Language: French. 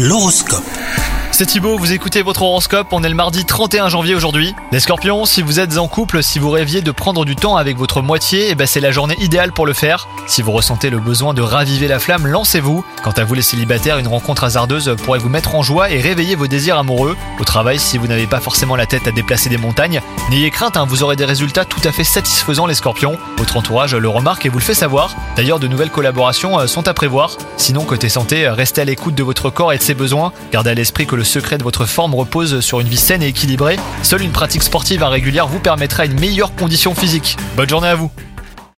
L'horoscope. C'est Thibaut, vous écoutez votre horoscope, on est le mardi 31 janvier aujourd'hui. Les scorpions, si vous êtes en couple, si vous rêviez de prendre du temps avec votre moitié, eh ben c'est la journée idéale pour le faire. Si vous ressentez le besoin de raviver la flamme, lancez-vous. Quant à vous les célibataires, une rencontre hasardeuse pourrait vous mettre en joie et réveiller vos désirs amoureux. Au travail, si vous n'avez pas forcément la tête à déplacer des montagnes, n'ayez crainte, hein, vous aurez des résultats tout à fait satisfaisants les scorpions. Votre entourage le remarque et vous le fait savoir. D'ailleurs, de nouvelles collaborations euh, sont à prévoir. Sinon, côté santé, restez à l'écoute de votre corps et de ses besoins. Gardez à l'esprit que le secret de votre forme repose sur une vie saine et équilibrée. Seule une pratique sportive régulière vous permettra une meilleure condition physique. Bonne journée à vous